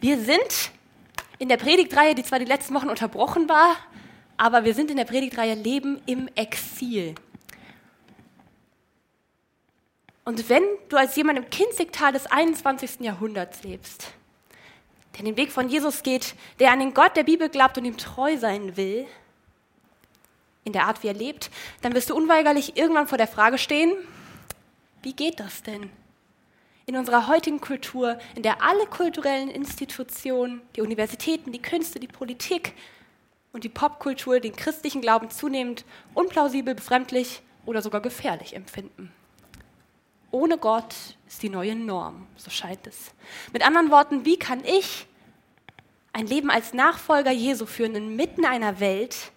Wir sind in der Predigtreihe, die zwar die letzten Wochen unterbrochen war, aber wir sind in der Predigtreihe Leben im Exil. Und wenn du als jemand im Kinzigtal des 21. Jahrhunderts lebst, der den Weg von Jesus geht, der an den Gott der Bibel glaubt und ihm treu sein will, in der Art, wie er lebt, dann wirst du unweigerlich irgendwann vor der Frage stehen, wie geht das denn? In unserer heutigen Kultur, in der alle kulturellen Institutionen, die Universitäten, die Künste, die Politik und die Popkultur den christlichen Glauben zunehmend unplausibel, befremdlich oder sogar gefährlich empfinden. Ohne Gott ist die neue Norm, so scheint es. Mit anderen Worten, wie kann ich ein Leben als Nachfolger Jesu führen inmitten einer Welt,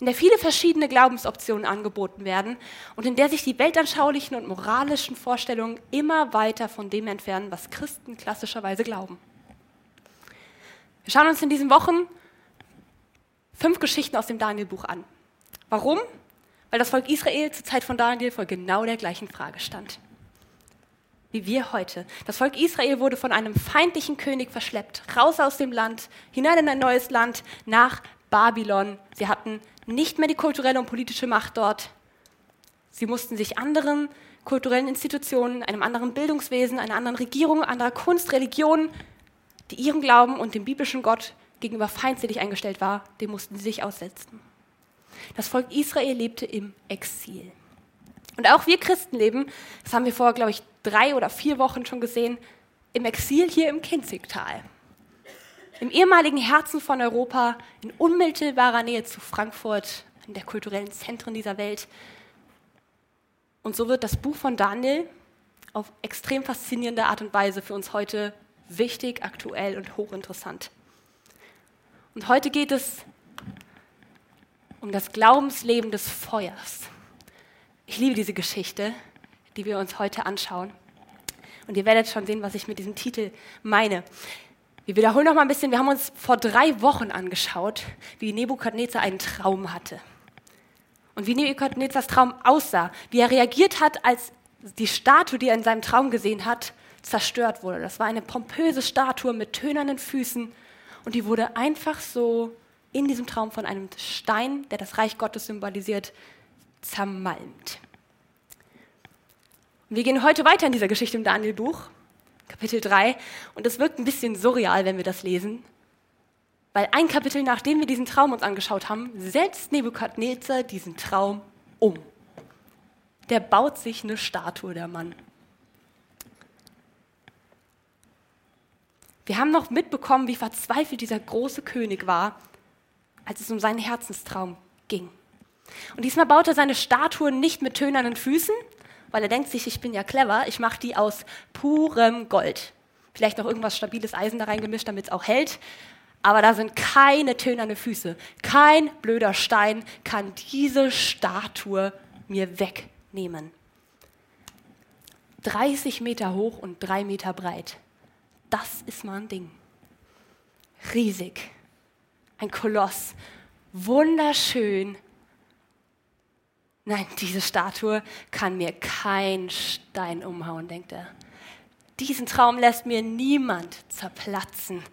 in der viele verschiedene Glaubensoptionen angeboten werden und in der sich die weltanschaulichen und moralischen Vorstellungen immer weiter von dem entfernen, was Christen klassischerweise glauben. Wir schauen uns in diesen Wochen fünf Geschichten aus dem Daniel-Buch an. Warum? Weil das Volk Israel zur Zeit von Daniel vor genau der gleichen Frage stand. Wie wir heute. Das Volk Israel wurde von einem feindlichen König verschleppt, raus aus dem Land, hinein in ein neues Land, nach Babylon. Sie hatten nicht mehr die kulturelle und politische Macht dort. Sie mussten sich anderen kulturellen Institutionen, einem anderen Bildungswesen, einer anderen Regierung, anderer Kunst, Religion, die ihrem Glauben und dem biblischen Gott gegenüber feindselig eingestellt war, dem mussten sie sich aussetzen. Das Volk Israel lebte im Exil. Und auch wir Christen leben, das haben wir vor, glaube ich, drei oder vier Wochen schon gesehen, im Exil hier im Kinzigtal im ehemaligen Herzen von Europa, in unmittelbarer Nähe zu Frankfurt, in der kulturellen Zentren dieser Welt. Und so wird das Buch von Daniel auf extrem faszinierende Art und Weise für uns heute wichtig, aktuell und hochinteressant. Und heute geht es um das Glaubensleben des Feuers. Ich liebe diese Geschichte, die wir uns heute anschauen. Und ihr werdet schon sehen, was ich mit diesem Titel meine. Wir wiederholen noch mal ein bisschen. Wir haben uns vor drei Wochen angeschaut, wie Nebukadnezar einen Traum hatte. Und wie Nebukadnezars Traum aussah, wie er reagiert hat, als die Statue, die er in seinem Traum gesehen hat, zerstört wurde. Das war eine pompöse Statue mit tönernen Füßen und die wurde einfach so in diesem Traum von einem Stein, der das Reich Gottes symbolisiert, zermalmt. wir gehen heute weiter in dieser Geschichte im Daniel-Buch Kapitel 3. Und es wirkt ein bisschen surreal, wenn wir das lesen. Weil ein Kapitel, nachdem wir diesen Traum uns angeschaut haben, setzt Nebukadnezar diesen Traum um. Der baut sich eine Statue, der Mann. Wir haben noch mitbekommen, wie verzweifelt dieser große König war, als es um seinen Herzenstraum ging. Und diesmal baut er seine Statue nicht mit tönernen Füßen, weil er denkt sich, ich bin ja clever, ich mache die aus purem Gold. Vielleicht noch irgendwas stabiles Eisen da reingemischt, damit es auch hält. Aber da sind keine tönerne Füße. Kein blöder Stein kann diese Statue mir wegnehmen. 30 Meter hoch und 3 Meter breit. Das ist mal ein Ding. Riesig. Ein Koloss. Wunderschön Nein, diese Statue kann mir kein Stein umhauen, denkt er. Diesen Traum lässt mir niemand zerplatzen.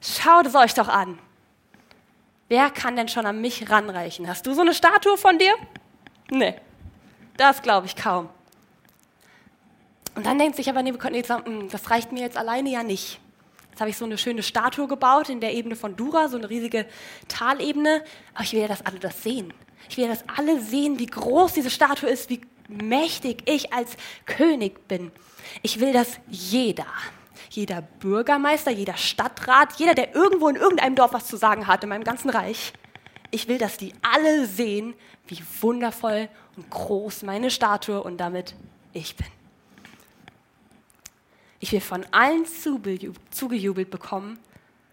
Schaut es euch doch an. Wer kann denn schon an mich ranreichen? Hast du so eine Statue von dir? Nee, das glaube ich kaum. Und dann denkt sich aber Nebuchadnezzar, hm, das reicht mir jetzt alleine ja nicht. Jetzt habe ich so eine schöne Statue gebaut in der Ebene von Dura, so eine riesige Talebene, aber ich will ja, dass alle das sehen. Ich will, dass alle sehen, wie groß diese Statue ist, wie mächtig ich als König bin. Ich will, dass jeder, jeder Bürgermeister, jeder Stadtrat, jeder, der irgendwo in irgendeinem Dorf was zu sagen hat, in meinem ganzen Reich, ich will, dass die alle sehen, wie wundervoll und groß meine Statue und damit ich bin. Ich will von allen zugejubelt bekommen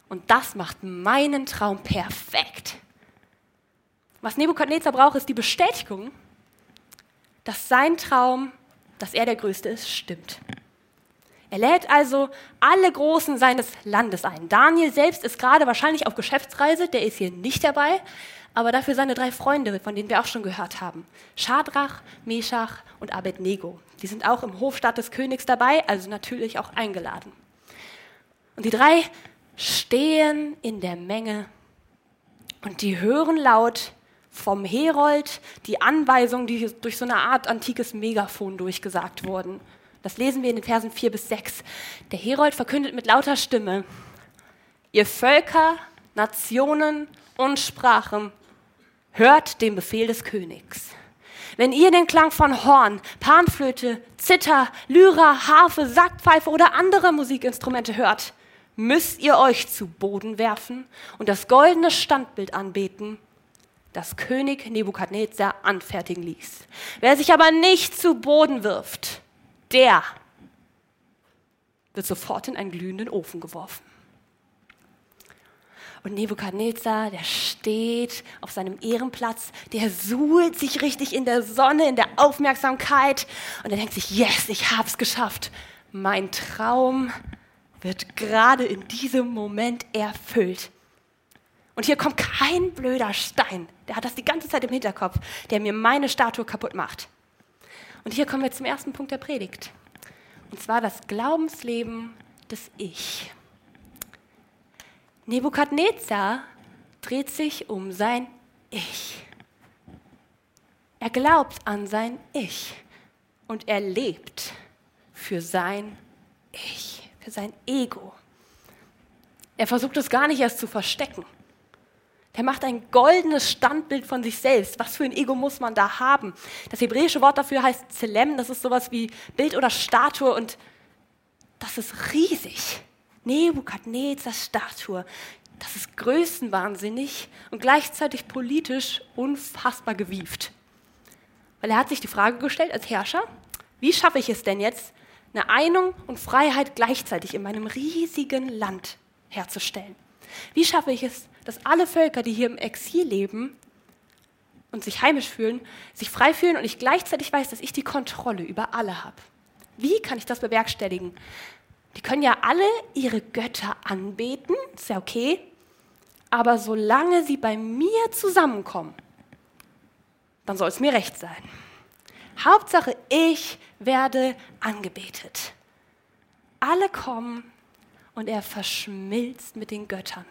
und das macht meinen Traum perfekt. Was Nebukadnezar braucht, ist die Bestätigung, dass sein Traum, dass er der Größte ist, stimmt. Er lädt also alle Großen seines Landes ein. Daniel selbst ist gerade wahrscheinlich auf Geschäftsreise, der ist hier nicht dabei, aber dafür seine drei Freunde, von denen wir auch schon gehört haben. Schadrach, Meshach und Abednego. Die sind auch im Hofstaat des Königs dabei, also natürlich auch eingeladen. Und die drei stehen in der Menge und die hören laut vom Herold die Anweisungen, die durch so eine Art antikes Megafon durchgesagt wurden. Das lesen wir in den Versen 4 bis 6. Der Herold verkündet mit lauter Stimme, ihr Völker, Nationen und Sprachen, hört den Befehl des Königs. Wenn ihr den Klang von Horn, Panflöte, Zither, Lyra, Harfe, Sackpfeife oder andere Musikinstrumente hört, müsst ihr euch zu Boden werfen und das goldene Standbild anbeten, das König Nebukadnezar anfertigen ließ. Wer sich aber nicht zu Boden wirft, der wird sofort in einen glühenden Ofen geworfen. Und Nebukadnezar, der steht auf seinem Ehrenplatz, der suhlt sich richtig in der Sonne, in der Aufmerksamkeit und er denkt sich, yes, ich hab's geschafft. Mein Traum wird gerade in diesem Moment erfüllt. Und hier kommt kein blöder Stein, der hat das die ganze Zeit im Hinterkopf, der mir meine Statue kaputt macht. Und hier kommen wir zum ersten Punkt der Predigt. Und zwar das Glaubensleben des Ich. Nebukadnezar dreht sich um sein Ich. Er glaubt an sein Ich und er lebt für sein Ich, für sein Ego. Er versucht es gar nicht erst zu verstecken. Der macht ein goldenes Standbild von sich selbst. Was für ein Ego muss man da haben? Das hebräische Wort dafür heißt Zelem. Das ist sowas wie Bild oder Statue und das ist riesig. Nebukadnezars Statue. Das ist größenwahnsinnig und gleichzeitig politisch unfassbar gewieft. Weil er hat sich die Frage gestellt als Herrscher, wie schaffe ich es denn jetzt, eine Einung und Freiheit gleichzeitig in meinem riesigen Land herzustellen? Wie schaffe ich es, dass alle Völker, die hier im Exil leben und sich heimisch fühlen, sich frei fühlen und ich gleichzeitig weiß, dass ich die Kontrolle über alle habe. Wie kann ich das bewerkstelligen? Die können ja alle ihre Götter anbeten, ist ja okay, aber solange sie bei mir zusammenkommen, dann soll es mir recht sein. Hauptsache, ich werde angebetet. Alle kommen und er verschmilzt mit den Göttern.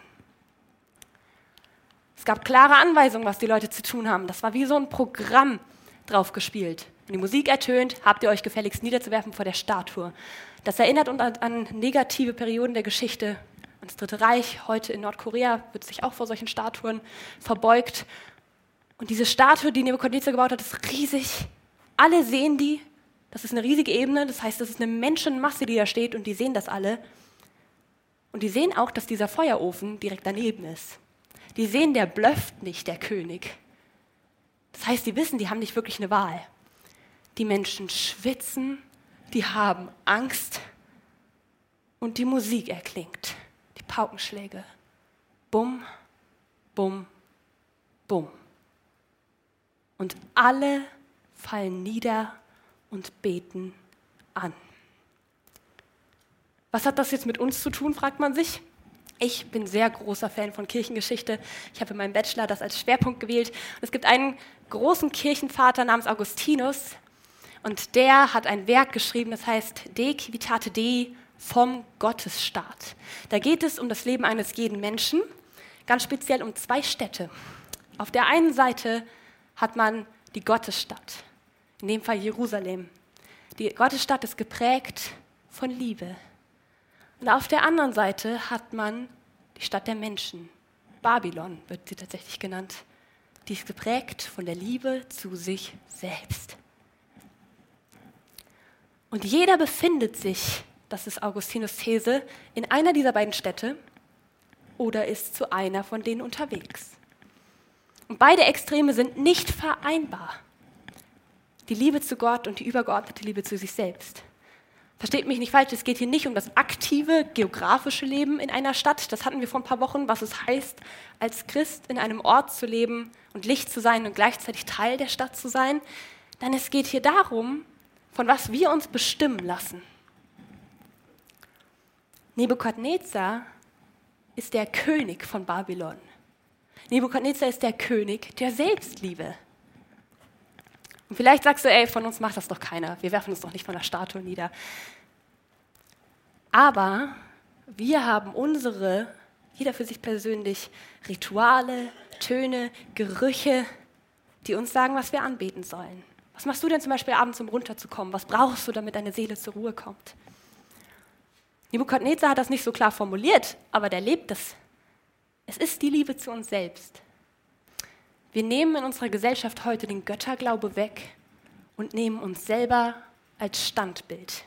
Es gab klare Anweisungen, was die Leute zu tun haben. Das war wie so ein Programm drauf gespielt. Wenn die Musik ertönt, habt ihr euch gefälligst niederzuwerfen vor der Statue. Das erinnert uns an, an negative Perioden der Geschichte. Das Dritte Reich, heute in Nordkorea, wird sich auch vor solchen Statuen verbeugt. Und diese Statue, die Nebuchadnezzar gebaut hat, ist riesig. Alle sehen die. Das ist eine riesige Ebene. Das heißt, das ist eine Menschenmasse, die da steht und die sehen das alle. Und die sehen auch, dass dieser Feuerofen direkt daneben ist die sehen, der blöfft nicht, der König. Das heißt, die wissen, die haben nicht wirklich eine Wahl. Die Menschen schwitzen, die haben Angst und die Musik erklingt, die Paukenschläge. Bum, bum, bum. Und alle fallen nieder und beten an. Was hat das jetzt mit uns zu tun, fragt man sich. Ich bin sehr großer Fan von Kirchengeschichte. Ich habe in meinem Bachelor das als Schwerpunkt gewählt. Es gibt einen großen Kirchenvater namens Augustinus und der hat ein Werk geschrieben, das heißt De Civitate Dei vom Gottesstaat. Da geht es um das Leben eines jeden Menschen, ganz speziell um zwei Städte. Auf der einen Seite hat man die Gottesstadt, in dem Fall Jerusalem. Die Gottesstadt ist geprägt von Liebe, und auf der anderen Seite hat man die Stadt der Menschen. Babylon wird sie tatsächlich genannt. Die ist geprägt von der Liebe zu sich selbst. Und jeder befindet sich, das ist Augustinus These, in einer dieser beiden Städte oder ist zu einer von denen unterwegs. Und beide Extreme sind nicht vereinbar. Die Liebe zu Gott und die übergeordnete Liebe zu sich selbst. Versteht mich nicht falsch, es geht hier nicht um das aktive geografische Leben in einer Stadt. Das hatten wir vor ein paar Wochen, was es heißt, als Christ in einem Ort zu leben und Licht zu sein und gleichzeitig Teil der Stadt zu sein. Denn es geht hier darum, von was wir uns bestimmen lassen. Nebukadnezar ist der König von Babylon. Nebukadnezar ist der König der Selbstliebe. Und vielleicht sagst du, ey, von uns macht das doch keiner. Wir werfen uns doch nicht von der Statue nieder. Aber Wir haben unsere, jeder für sich persönlich, Rituale, Töne, Gerüche, die uns sagen, was wir anbeten sollen. Was machst du denn zum Beispiel abends, um runterzukommen? Was brauchst du, damit deine Seele zur Ruhe kommt? Nebukadnezar hat das nicht so klar formuliert, aber der lebt es. Es ist die Liebe zu uns selbst. Wir nehmen in unserer Gesellschaft heute den Götterglaube weg und nehmen uns selber als Standbild,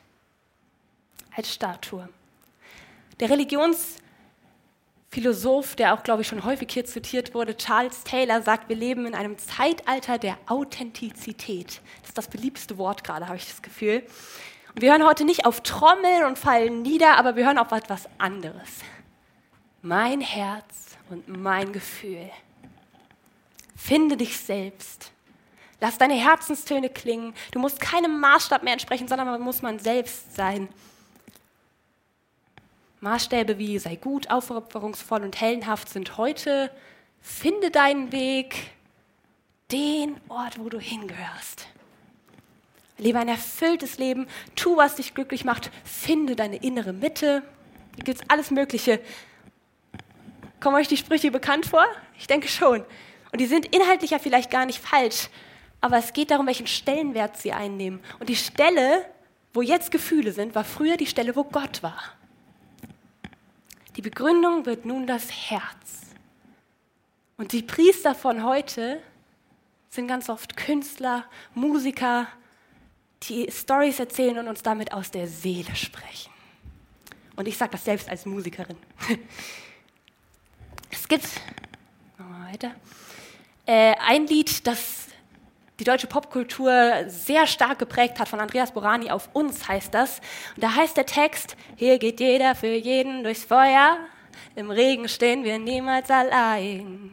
als Statue. Der Religionsphilosoph, der auch, glaube ich, schon häufig hier zitiert wurde, Charles Taylor, sagt, wir leben in einem Zeitalter der Authentizität. Das ist das beliebteste Wort gerade, habe ich das Gefühl. Und wir hören heute nicht auf Trommeln und fallen nieder, aber wir hören auf etwas anderes. Mein Herz und mein Gefühl. Finde dich selbst. Lass deine Herzenstöne klingen. Du musst keinem Maßstab mehr entsprechen, sondern man muss man selbst sein. Maßstäbe wie sei gut, aufopferungsvoll und heldenhaft sind heute, finde deinen Weg, den Ort, wo du hingehörst. Lebe ein erfülltes Leben, tu, was dich glücklich macht, finde deine innere Mitte. Hier gibt es alles Mögliche. Kommen euch die Sprüche bekannt vor? Ich denke schon. Und die sind inhaltlich ja vielleicht gar nicht falsch, aber es geht darum, welchen Stellenwert sie einnehmen. Und die Stelle, wo jetzt Gefühle sind, war früher die Stelle, wo Gott war. Die Begründung wird nun das Herz. Und die Priester von heute sind ganz oft Künstler, Musiker, die Stories erzählen und uns damit aus der Seele sprechen. Und ich sage das selbst als Musikerin. Es gibt, machen wir weiter, äh, ein Lied, das die deutsche Popkultur sehr stark geprägt hat, von Andreas Borani auf uns heißt das. Und da heißt der Text, hier geht jeder für jeden durchs Feuer, im Regen stehen wir niemals allein.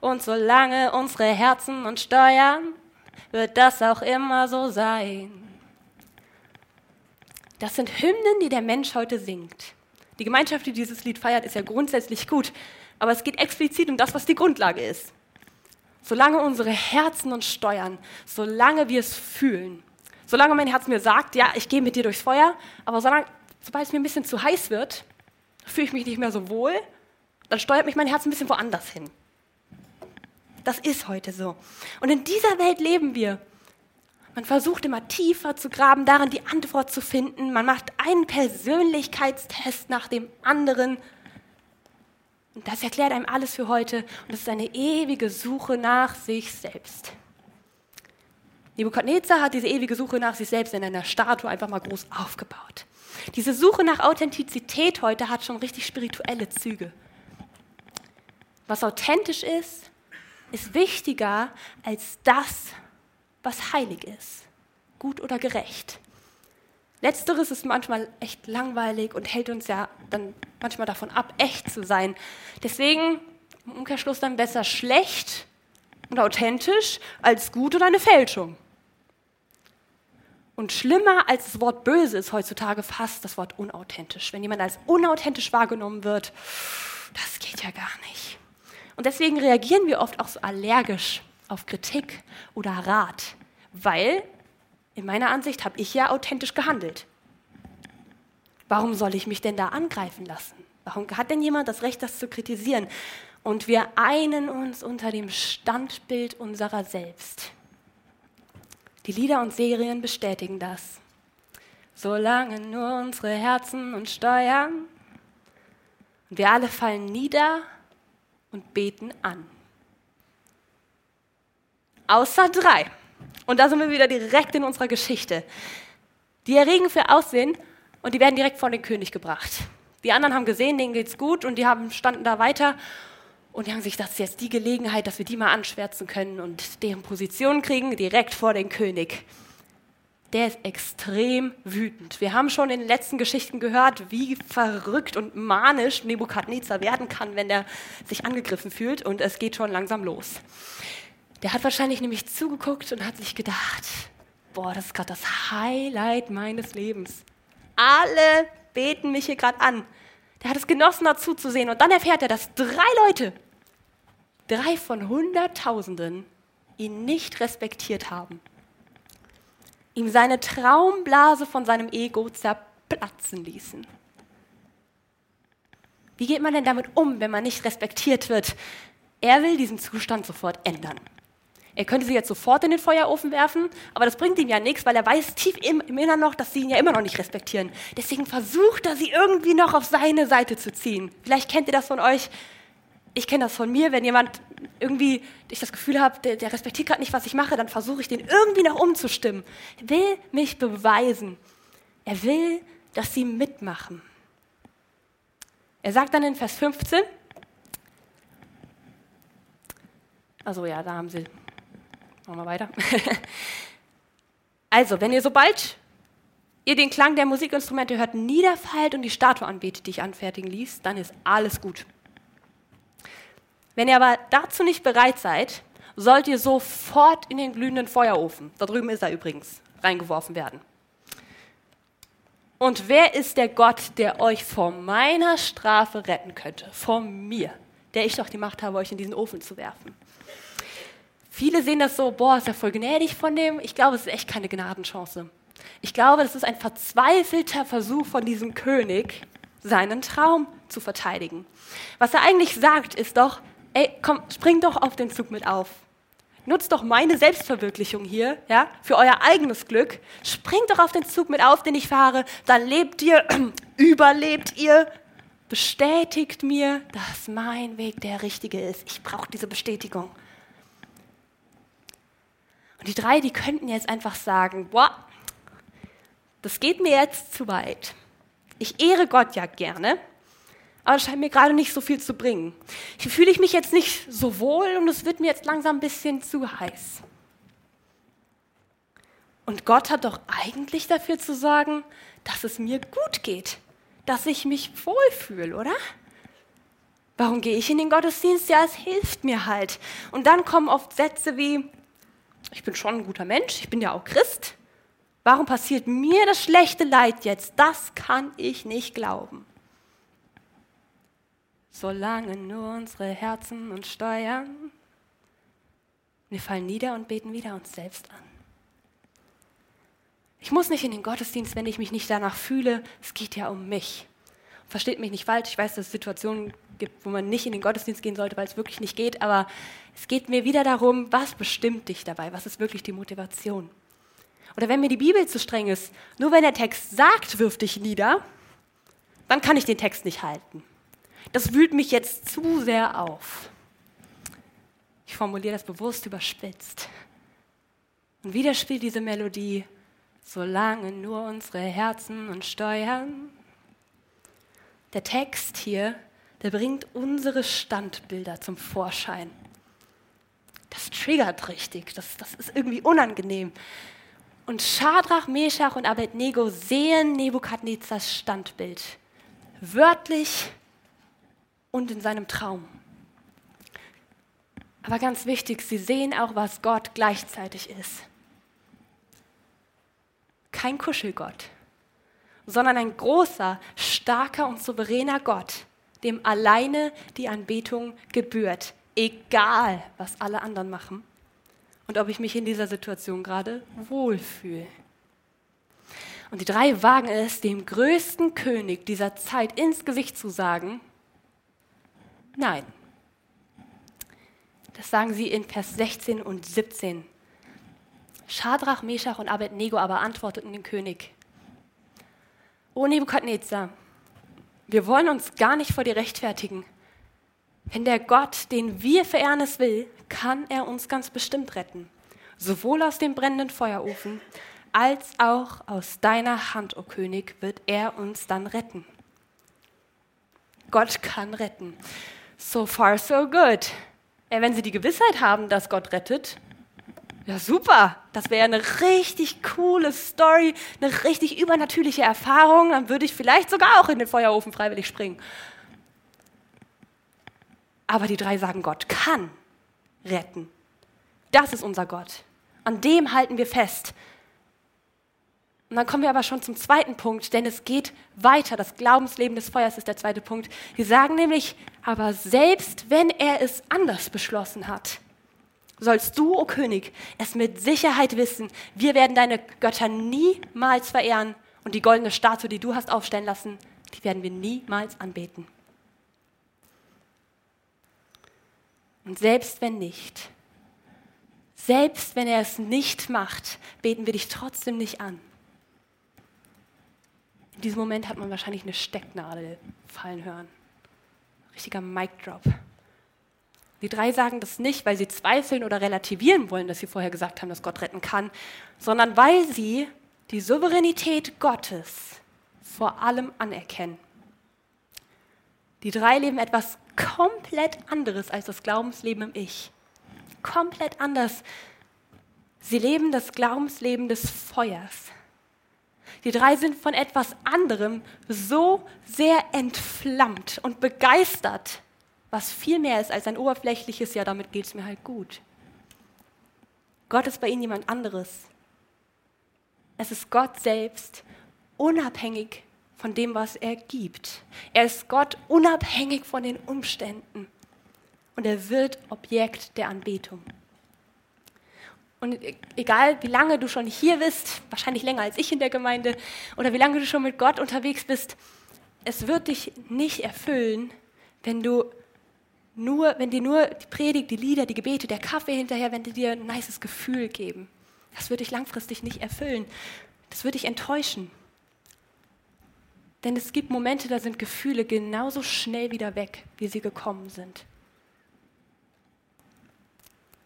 Und solange unsere Herzen uns steuern, wird das auch immer so sein. Das sind Hymnen, die der Mensch heute singt. Die Gemeinschaft, die dieses Lied feiert, ist ja grundsätzlich gut, aber es geht explizit um das, was die Grundlage ist. Solange unsere Herzen uns steuern, solange wir es fühlen, solange mein Herz mir sagt, ja, ich gehe mit dir durchs Feuer, aber solange, sobald es mir ein bisschen zu heiß wird, fühle ich mich nicht mehr so wohl, dann steuert mich mein Herz ein bisschen woanders hin. Das ist heute so. Und in dieser Welt leben wir. Man versucht immer tiefer zu graben, darin die Antwort zu finden. Man macht einen Persönlichkeitstest nach dem anderen. Das erklärt einem alles für heute. Und es ist eine ewige Suche nach sich selbst. Nebukadnezar hat diese ewige Suche nach sich selbst in einer Statue einfach mal groß aufgebaut. Diese Suche nach Authentizität heute hat schon richtig spirituelle Züge. Was authentisch ist, ist wichtiger als das, was heilig ist, gut oder gerecht. Letzteres ist manchmal echt langweilig und hält uns ja dann manchmal davon ab, echt zu sein. Deswegen im Umkehrschluss dann besser schlecht und authentisch als gut oder eine Fälschung. Und schlimmer als das Wort böse ist heutzutage fast das Wort unauthentisch. Wenn jemand als unauthentisch wahrgenommen wird, das geht ja gar nicht. Und deswegen reagieren wir oft auch so allergisch auf Kritik oder Rat, weil in meiner Ansicht habe ich ja authentisch gehandelt. Warum soll ich mich denn da angreifen lassen? Warum hat denn jemand das Recht, das zu kritisieren? Und wir einen uns unter dem Standbild unserer selbst. Die Lieder und Serien bestätigen das. Solange nur unsere Herzen uns steuern und wir alle fallen nieder und beten an. Außer drei. Und da sind wir wieder direkt in unserer Geschichte. Die erregen für Aussehen und die werden direkt vor den König gebracht. Die anderen haben gesehen, denen geht's gut und die haben, standen da weiter und die haben sich, das ist jetzt die Gelegenheit, dass wir die mal anschwärzen können und deren Position kriegen, direkt vor den König. Der ist extrem wütend. Wir haben schon in den letzten Geschichten gehört, wie verrückt und manisch Nebukadnezar werden kann, wenn er sich angegriffen fühlt und es geht schon langsam los. Der hat wahrscheinlich nämlich zugeguckt und hat sich gedacht, boah, das ist gerade das Highlight meines Lebens. Alle beten mich hier gerade an. Der hat es genossen, dazu zu sehen. Und dann erfährt er, dass drei Leute, drei von Hunderttausenden, ihn nicht respektiert haben. Ihm seine Traumblase von seinem Ego zerplatzen ließen. Wie geht man denn damit um, wenn man nicht respektiert wird? Er will diesen Zustand sofort ändern. Er könnte sie jetzt sofort in den Feuerofen werfen, aber das bringt ihm ja nichts, weil er weiß tief im, im Inneren noch, dass sie ihn ja immer noch nicht respektieren. Deswegen versucht er, sie irgendwie noch auf seine Seite zu ziehen. Vielleicht kennt ihr das von euch. Ich kenne das von mir, wenn jemand irgendwie ich das Gefühl habe, der, der respektiert gerade nicht, was ich mache, dann versuche ich den irgendwie noch umzustimmen. Er will mich beweisen. Er will, dass sie mitmachen. Er sagt dann in Vers 15, also ja, da haben sie Machen wir weiter. also, wenn ihr sobald ihr den Klang der Musikinstrumente hört, niederfallt und die Statue anbetet, die ich anfertigen ließ, dann ist alles gut. Wenn ihr aber dazu nicht bereit seid, sollt ihr sofort in den glühenden Feuerofen, da drüben ist er übrigens, reingeworfen werden. Und wer ist der Gott, der euch vor meiner Strafe retten könnte? Vor mir, der ich doch die Macht habe, euch in diesen Ofen zu werfen. Viele sehen das so, boah, ist ja voll gnädig von dem. Ich glaube, es ist echt keine Gnadenchance. Ich glaube, das ist ein verzweifelter Versuch von diesem König, seinen Traum zu verteidigen. Was er eigentlich sagt, ist doch, ey, komm, spring doch auf den Zug mit auf. Nutzt doch meine Selbstverwirklichung hier, ja, für euer eigenes Glück. Springt doch auf den Zug mit auf, den ich fahre. Dann lebt ihr, überlebt ihr, bestätigt mir, dass mein Weg der richtige ist. Ich brauche diese Bestätigung. Und die drei, die könnten jetzt einfach sagen, boah, das geht mir jetzt zu weit. Ich ehre Gott ja gerne, aber es scheint mir gerade nicht so viel zu bringen. Hier fühle ich mich jetzt nicht so wohl und es wird mir jetzt langsam ein bisschen zu heiß. Und Gott hat doch eigentlich dafür zu sorgen, dass es mir gut geht, dass ich mich wohlfühle, oder? Warum gehe ich in den Gottesdienst? Ja, es hilft mir halt. Und dann kommen oft Sätze wie, ich bin schon ein guter Mensch, ich bin ja auch Christ. Warum passiert mir das schlechte Leid jetzt? Das kann ich nicht glauben. Solange nur unsere Herzen uns steuern, wir fallen nieder und beten wieder uns selbst an. Ich muss nicht in den Gottesdienst, wenn ich mich nicht danach fühle. Es geht ja um mich. Versteht mich nicht falsch. Ich weiß, dass es Situationen gibt, wo man nicht in den Gottesdienst gehen sollte, weil es wirklich nicht geht. Aber es geht mir wieder darum, was bestimmt dich dabei? Was ist wirklich die Motivation? Oder wenn mir die Bibel zu streng ist, nur wenn der Text sagt, wirf dich nieder, dann kann ich den Text nicht halten. Das wühlt mich jetzt zu sehr auf. Ich formuliere das bewusst überspitzt. Und wieder spielt diese Melodie, solange nur unsere Herzen uns steuern. Der Text hier der bringt unsere Standbilder zum Vorschein. Das triggert richtig, das, das ist irgendwie unangenehm. Und Schadrach, Meshach und Abednego sehen Nebukadnezars Standbild, wörtlich und in seinem Traum. Aber ganz wichtig, sie sehen auch, was Gott gleichzeitig ist. Kein Kuschelgott, sondern ein großer, starker und souveräner Gott, dem alleine die Anbetung gebührt, egal was alle anderen machen und ob ich mich in dieser Situation gerade wohlfühle. Und die drei wagen es, dem größten König dieser Zeit ins Gesicht zu sagen, nein. Das sagen sie in Vers 16 und 17. Schadrach, Meshach und Abednego aber antworteten dem König, O Nebukadnezar, wir wollen uns gar nicht vor dir rechtfertigen. Wenn der Gott, den wir verehren, es will, kann er uns ganz bestimmt retten. Sowohl aus dem brennenden Feuerofen als auch aus deiner Hand, o oh König, wird er uns dann retten. Gott kann retten. So far, so good. Wenn Sie die Gewissheit haben, dass Gott rettet, ja, super. Das wäre eine richtig coole Story, eine richtig übernatürliche Erfahrung. Dann würde ich vielleicht sogar auch in den Feuerofen freiwillig springen. Aber die drei sagen, Gott kann retten. Das ist unser Gott. An dem halten wir fest. Und dann kommen wir aber schon zum zweiten Punkt, denn es geht weiter. Das Glaubensleben des Feuers ist der zweite Punkt. Wir sagen nämlich, aber selbst wenn er es anders beschlossen hat, sollst du, o oh König, es mit Sicherheit wissen, wir werden deine Götter niemals verehren und die goldene Statue, die du hast aufstellen lassen, die werden wir niemals anbeten. Und selbst wenn nicht, selbst wenn er es nicht macht, beten wir dich trotzdem nicht an. In diesem Moment hat man wahrscheinlich eine Stecknadel fallen hören. Richtiger Mic Drop. Die drei sagen das nicht, weil sie zweifeln oder relativieren wollen, dass sie vorher gesagt haben, dass Gott retten kann, sondern weil sie die Souveränität Gottes vor allem anerkennen. Die drei leben etwas komplett anderes als das Glaubensleben im Ich. Komplett anders. Sie leben das Glaubensleben des Feuers. Die drei sind von etwas anderem so sehr entflammt und begeistert, was viel mehr ist als ein oberflächliches, ja, damit geht es mir halt gut. Gott ist bei ihnen jemand anderes. Es ist Gott selbst, unabhängig von dem, was er gibt. Er ist Gott unabhängig von den Umständen. Und er wird Objekt der Anbetung. Und egal, wie lange du schon hier bist, wahrscheinlich länger als ich in der Gemeinde, oder wie lange du schon mit Gott unterwegs bist, es wird dich nicht erfüllen, wenn du nur, wenn dir nur die Predigt, die Lieder, die Gebete, der Kaffee hinterher, wenn die dir ein nices Gefühl geben. Das wird dich langfristig nicht erfüllen. Das wird dich enttäuschen. Denn es gibt Momente, da sind Gefühle genauso schnell wieder weg, wie sie gekommen sind.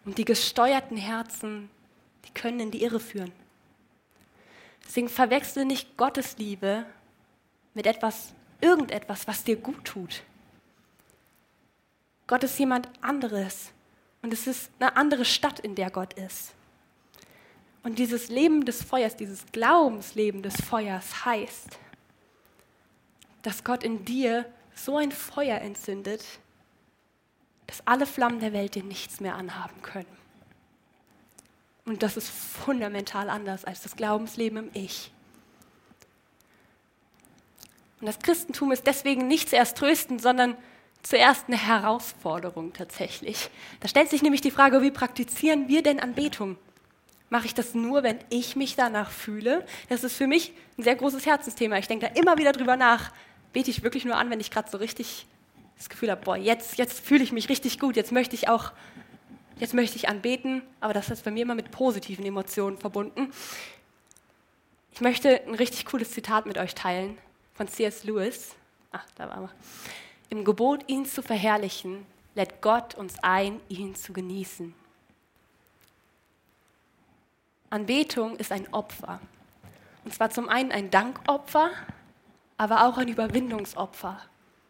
Und die gesteuerten Herzen, die können in die Irre führen. Deswegen verwechsle nicht Gottes Liebe mit etwas, irgendetwas, was dir gut tut. Gott ist jemand anderes und es ist eine andere Stadt, in der Gott ist. Und dieses Leben des Feuers, dieses Glaubensleben des Feuers heißt, dass Gott in dir so ein Feuer entzündet, dass alle Flammen der Welt dir nichts mehr anhaben können. Und das ist fundamental anders als das Glaubensleben im Ich. Und das Christentum ist deswegen nicht zuerst trösten, sondern zuerst eine Herausforderung tatsächlich. Da stellt sich nämlich die Frage, wie praktizieren wir denn Anbetung? Mache ich das nur, wenn ich mich danach fühle? Das ist für mich ein sehr großes Herzensthema. Ich denke da immer wieder drüber nach bete ich wirklich nur an, wenn ich gerade so richtig das Gefühl habe, boah, jetzt, jetzt fühle ich mich richtig gut, jetzt möchte ich auch, jetzt möchte ich anbeten, aber das ist bei mir immer mit positiven Emotionen verbunden. Ich möchte ein richtig cooles Zitat mit euch teilen von C.S. Lewis. Ach, da war er. Im Gebot, ihn zu verherrlichen, lädt Gott uns ein, ihn zu genießen. Anbetung ist ein Opfer. Und zwar zum einen ein Dankopfer, aber auch ein Überwindungsopfer.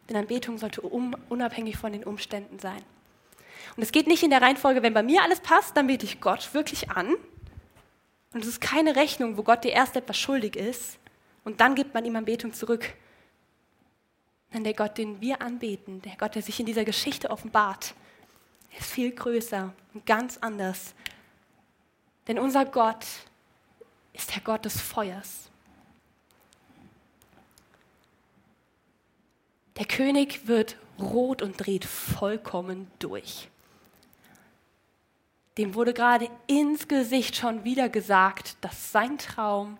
Denn Anbetung sollte unabhängig von den Umständen sein. Und es geht nicht in der Reihenfolge, wenn bei mir alles passt, dann bete ich Gott wirklich an. Und es ist keine Rechnung, wo Gott dir erst etwas schuldig ist und dann gibt man ihm Anbetung zurück. Denn der Gott, den wir anbeten, der Gott, der sich in dieser Geschichte offenbart, ist viel größer und ganz anders. Denn unser Gott ist der Gott des Feuers. Der König wird rot und dreht vollkommen durch. Dem wurde gerade ins Gesicht schon wieder gesagt, dass sein Traum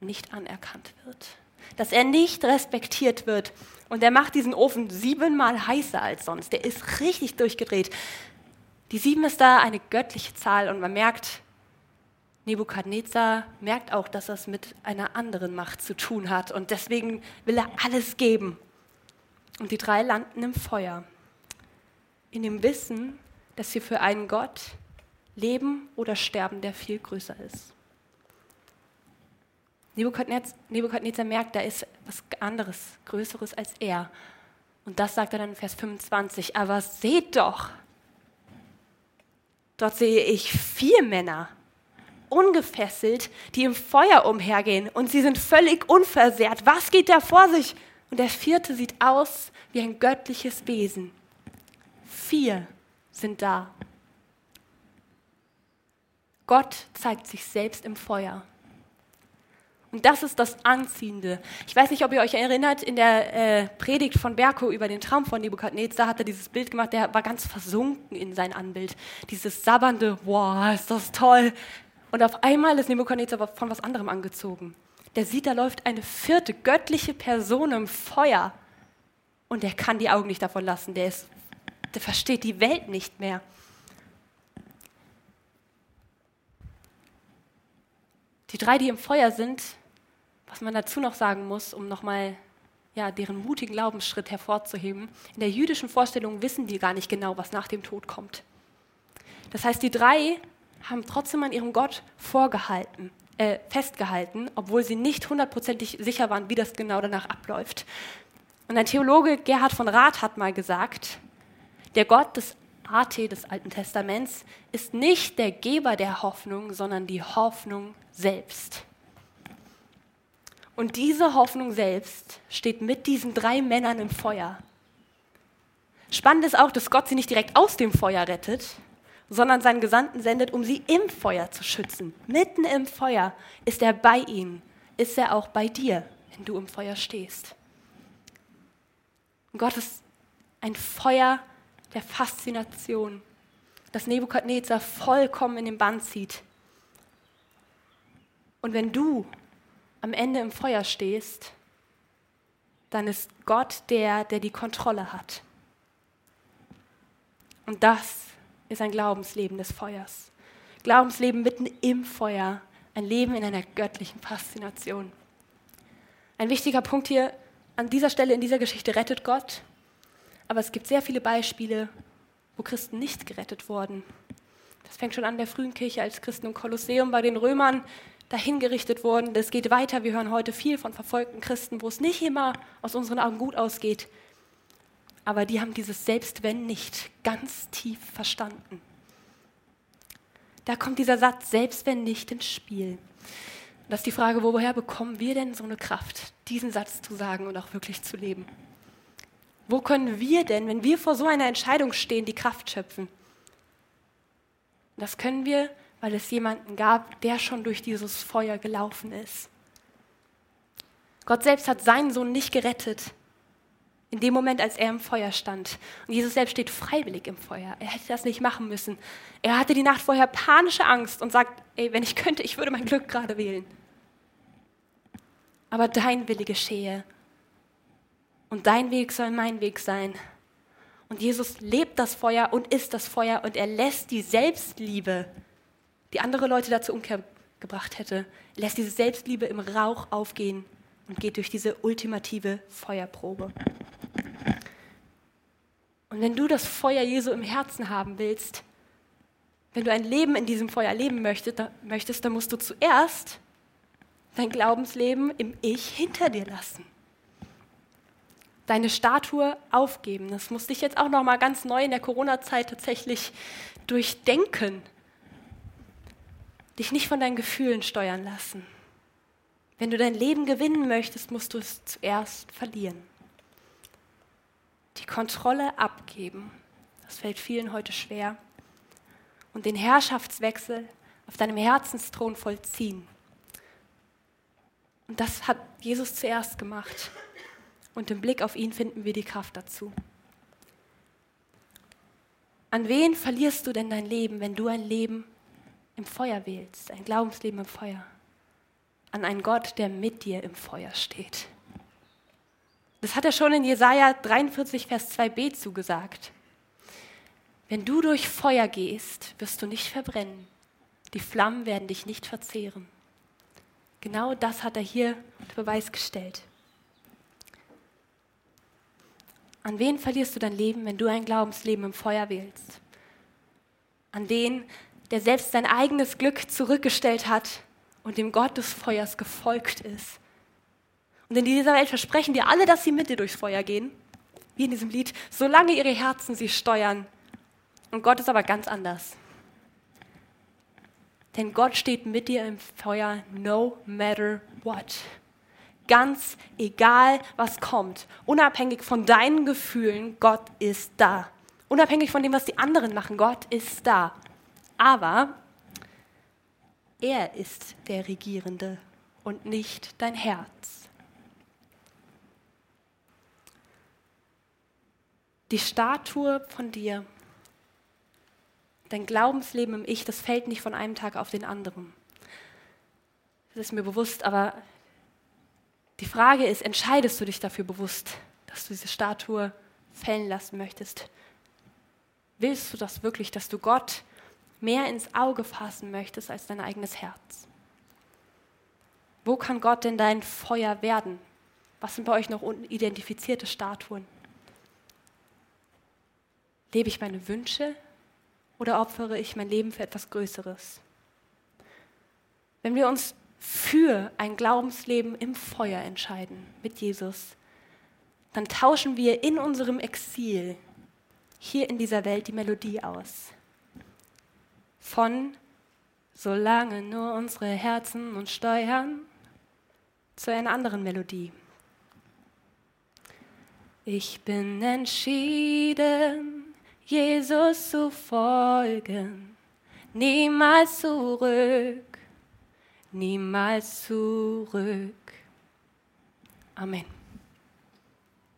nicht anerkannt wird, dass er nicht respektiert wird. Und er macht diesen Ofen siebenmal heißer als sonst. Der ist richtig durchgedreht. Die sieben ist da eine göttliche Zahl und man merkt, Nebukadnezar merkt auch, dass er es mit einer anderen Macht zu tun hat und deswegen will er alles geben. Und die drei landen im Feuer, in dem Wissen, dass sie für einen Gott leben oder sterben, der viel größer ist. Nebukadnezar, merkt, da ist was anderes, Größeres als er. Und das sagt er dann in Vers 25. Aber seht doch, dort sehe ich vier Männer ungefesselt, die im Feuer umhergehen und sie sind völlig unversehrt. Was geht da vor sich? Und der vierte sieht aus wie ein göttliches Wesen. Vier sind da. Gott zeigt sich selbst im Feuer. Und das ist das Anziehende. Ich weiß nicht, ob ihr euch erinnert, in der äh, Predigt von Berko über den Traum von Nebukadnezar hat er dieses Bild gemacht, der war ganz versunken in sein Anbild. Dieses sabbernde, wow, ist das toll. Und auf einmal ist Nebukadnezar von was anderem angezogen. Der sieht, da läuft eine vierte göttliche Person im Feuer. Und er kann die Augen nicht davon lassen. Der ist der versteht die Welt nicht mehr. Die drei, die im Feuer sind, was man dazu noch sagen muss, um nochmal ja, deren mutigen Glaubensschritt hervorzuheben, in der jüdischen Vorstellung wissen die gar nicht genau, was nach dem Tod kommt. Das heißt, die drei haben trotzdem an ihrem Gott vorgehalten, äh, festgehalten, obwohl sie nicht hundertprozentig sicher waren, wie das genau danach abläuft. Und ein Theologe, Gerhard von Rath, hat mal gesagt, der Gott des AT des Alten Testaments ist nicht der Geber der Hoffnung, sondern die Hoffnung selbst. Und diese Hoffnung selbst steht mit diesen drei Männern im Feuer. Spannend ist auch, dass Gott sie nicht direkt aus dem Feuer rettet, sondern seinen Gesandten sendet, um sie im Feuer zu schützen. Mitten im Feuer ist er bei ihnen, ist er auch bei dir, wenn du im Feuer stehst. Und Gott ist ein Feuer der Faszination, das Nebukadnezar vollkommen in den Bann zieht. Und wenn du am Ende im Feuer stehst, dann ist Gott der, der die Kontrolle hat. Und das ist ein Glaubensleben des Feuers. Glaubensleben mitten im Feuer, ein Leben in einer göttlichen Faszination. Ein wichtiger Punkt hier an dieser Stelle in dieser Geschichte rettet Gott, aber es gibt sehr viele Beispiele, wo Christen nicht gerettet wurden. Das fängt schon an der frühen Kirche als Christen im Kolosseum bei den Römern dahingerichtet wurden. Das geht weiter. Wir hören heute viel von verfolgten Christen, wo es nicht immer aus unseren Augen gut ausgeht. Aber die haben dieses Selbst wenn nicht ganz tief verstanden. Da kommt dieser Satz, selbst wenn nicht ins Spiel. Das ist die Frage, woher bekommen wir denn so eine Kraft, diesen Satz zu sagen und auch wirklich zu leben? Wo können wir denn, wenn wir vor so einer Entscheidung stehen, die Kraft schöpfen? Das können wir weil es jemanden gab, der schon durch dieses Feuer gelaufen ist. Gott selbst hat seinen Sohn nicht gerettet, in dem Moment, als er im Feuer stand. Und Jesus selbst steht freiwillig im Feuer. Er hätte das nicht machen müssen. Er hatte die Nacht vorher panische Angst und sagt, ey, wenn ich könnte, ich würde mein Glück gerade wählen. Aber dein Wille geschehe. Und dein Weg soll mein Weg sein. Und Jesus lebt das Feuer und ist das Feuer und er lässt die Selbstliebe die andere Leute dazu Umkehr gebracht hätte, lässt diese Selbstliebe im Rauch aufgehen und geht durch diese ultimative Feuerprobe. Und wenn du das Feuer Jesu im Herzen haben willst, wenn du ein Leben in diesem Feuer leben möchtest, dann, musst du zuerst dein Glaubensleben im Ich hinter dir lassen. Deine Statue aufgeben. Das musste ich jetzt auch noch mal ganz neu in der Corona-Zeit tatsächlich durchdenken dich nicht von deinen Gefühlen steuern lassen. Wenn du dein Leben gewinnen möchtest, musst du es zuerst verlieren. Die Kontrolle abgeben, das fällt vielen heute schwer. Und den Herrschaftswechsel auf deinem Herzensthron vollziehen. Und das hat Jesus zuerst gemacht. Und im Blick auf ihn finden wir die Kraft dazu. An wen verlierst du denn dein Leben, wenn du ein Leben im Feuer wählst, ein Glaubensleben im Feuer, an einen Gott, der mit dir im Feuer steht. Das hat er schon in Jesaja 43, Vers 2b zugesagt. Wenn du durch Feuer gehst, wirst du nicht verbrennen. Die Flammen werden dich nicht verzehren. Genau das hat er hier unter Beweis gestellt. An wen verlierst du dein Leben, wenn du ein Glaubensleben im Feuer wählst? An den, der selbst sein eigenes Glück zurückgestellt hat und dem Gott des Feuers gefolgt ist. Und in dieser Welt versprechen dir alle, dass sie mit dir durchs Feuer gehen, wie in diesem Lied, solange ihre Herzen sie steuern. Und Gott ist aber ganz anders. Denn Gott steht mit dir im Feuer, no matter what. Ganz egal, was kommt, unabhängig von deinen Gefühlen, Gott ist da. Unabhängig von dem, was die anderen machen, Gott ist da. Aber er ist der Regierende und nicht dein Herz. Die Statue von dir, dein Glaubensleben im Ich, das fällt nicht von einem Tag auf den anderen. Das ist mir bewusst, aber die Frage ist, entscheidest du dich dafür bewusst, dass du diese Statue fällen lassen möchtest? Willst du das wirklich, dass du Gott mehr ins Auge fassen möchtest als dein eigenes Herz? Wo kann Gott denn dein Feuer werden? Was sind bei euch noch unidentifizierte Statuen? Lebe ich meine Wünsche oder opfere ich mein Leben für etwas Größeres? Wenn wir uns für ein Glaubensleben im Feuer entscheiden mit Jesus, dann tauschen wir in unserem Exil hier in dieser Welt die Melodie aus. Von solange nur unsere Herzen uns steuern zu einer anderen Melodie. Ich bin entschieden, Jesus zu folgen, niemals zurück, niemals zurück. Amen.